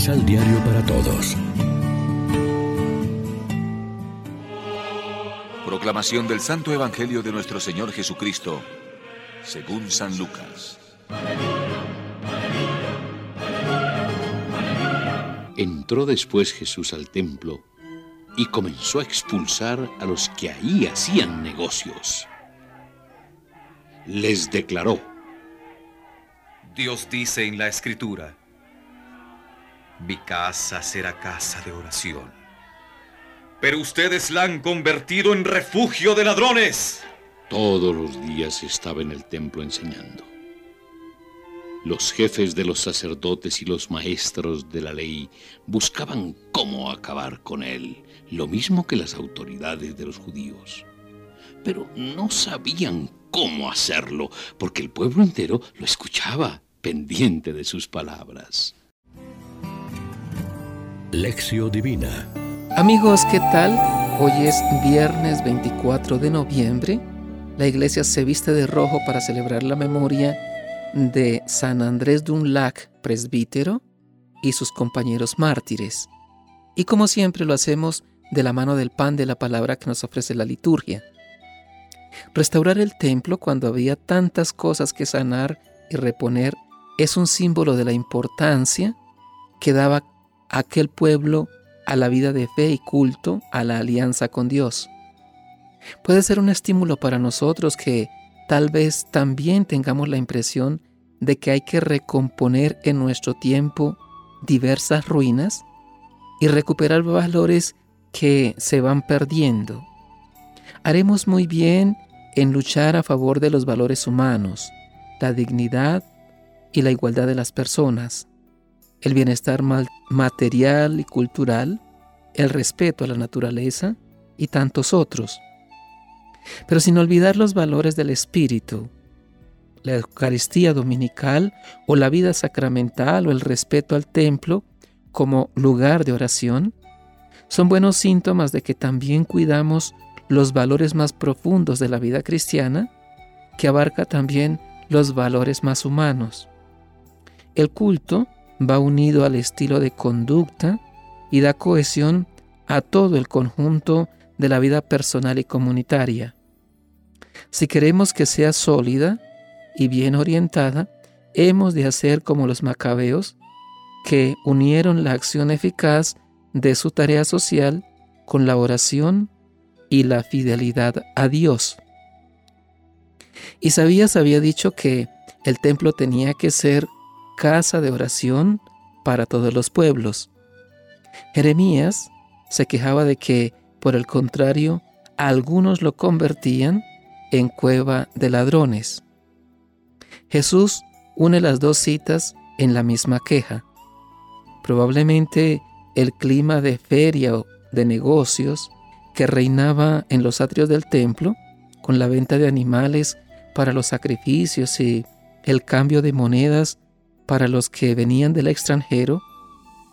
Misal Diario para Todos. Proclamación del Santo Evangelio de nuestro Señor Jesucristo, según San Lucas. Entró después Jesús al templo y comenzó a expulsar a los que ahí hacían negocios. Les declaró, Dios dice en la Escritura, mi casa será casa de oración. Pero ustedes la han convertido en refugio de ladrones. Todos los días estaba en el templo enseñando. Los jefes de los sacerdotes y los maestros de la ley buscaban cómo acabar con él, lo mismo que las autoridades de los judíos. Pero no sabían cómo hacerlo, porque el pueblo entero lo escuchaba, pendiente de sus palabras. Lección Divina Amigos, ¿qué tal? Hoy es viernes 24 de noviembre. La iglesia se viste de rojo para celebrar la memoria de San Andrés Dunlac, presbítero, y sus compañeros mártires. Y como siempre lo hacemos de la mano del pan de la palabra que nos ofrece la liturgia. Restaurar el templo cuando había tantas cosas que sanar y reponer es un símbolo de la importancia que daba aquel pueblo a la vida de fe y culto, a la alianza con Dios. Puede ser un estímulo para nosotros que tal vez también tengamos la impresión de que hay que recomponer en nuestro tiempo diversas ruinas y recuperar valores que se van perdiendo. Haremos muy bien en luchar a favor de los valores humanos, la dignidad y la igualdad de las personas, el bienestar material y cultural, el respeto a la naturaleza y tantos otros. Pero sin olvidar los valores del espíritu, la Eucaristía dominical o la vida sacramental o el respeto al templo como lugar de oración, son buenos síntomas de que también cuidamos los valores más profundos de la vida cristiana, que abarca también los valores más humanos. El culto va unido al estilo de conducta y da cohesión a todo el conjunto de la vida personal y comunitaria. Si queremos que sea sólida y bien orientada, hemos de hacer como los macabeos, que unieron la acción eficaz de su tarea social con la oración y la fidelidad a Dios. Isaías había dicho que el templo tenía que ser casa de oración para todos los pueblos. Jeremías se quejaba de que, por el contrario, algunos lo convertían en cueva de ladrones. Jesús une las dos citas en la misma queja. Probablemente el clima de feria o de negocios que reinaba en los atrios del templo, con la venta de animales para los sacrificios y el cambio de monedas para los que venían del extranjero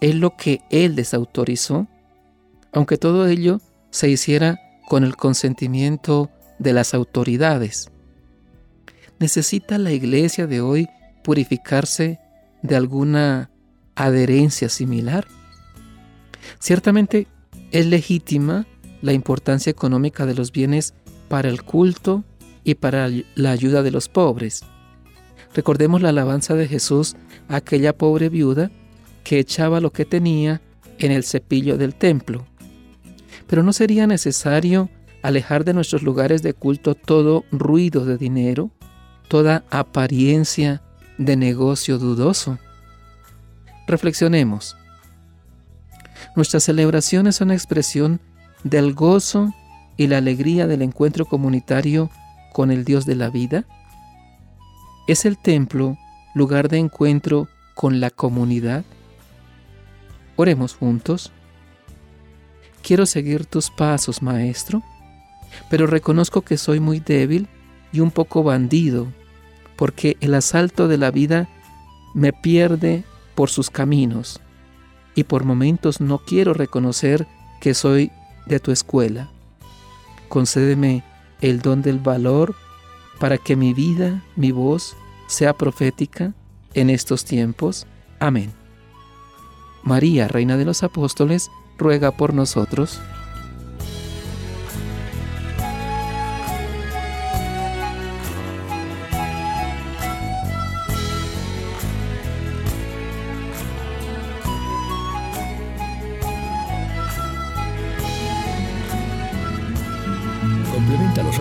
es lo que él desautorizó, aunque todo ello se hiciera con el consentimiento de las autoridades. ¿Necesita la iglesia de hoy purificarse de alguna adherencia similar? Ciertamente es legítima la importancia económica de los bienes para el culto y para la ayuda de los pobres. Recordemos la alabanza de Jesús a aquella pobre viuda que echaba lo que tenía en el cepillo del templo. Pero no sería necesario alejar de nuestros lugares de culto todo ruido de dinero, toda apariencia de negocio dudoso. Reflexionemos. Nuestras celebraciones son expresión del gozo y la alegría del encuentro comunitario con el Dios de la vida. ¿Es el templo lugar de encuentro con la comunidad? Oremos juntos. Quiero seguir tus pasos, Maestro, pero reconozco que soy muy débil y un poco bandido, porque el asalto de la vida me pierde por sus caminos, y por momentos no quiero reconocer que soy de tu escuela. Concédeme el don del valor para que mi vida, mi voz, sea profética en estos tiempos. Amén. María, Reina de los Apóstoles, ruega por nosotros.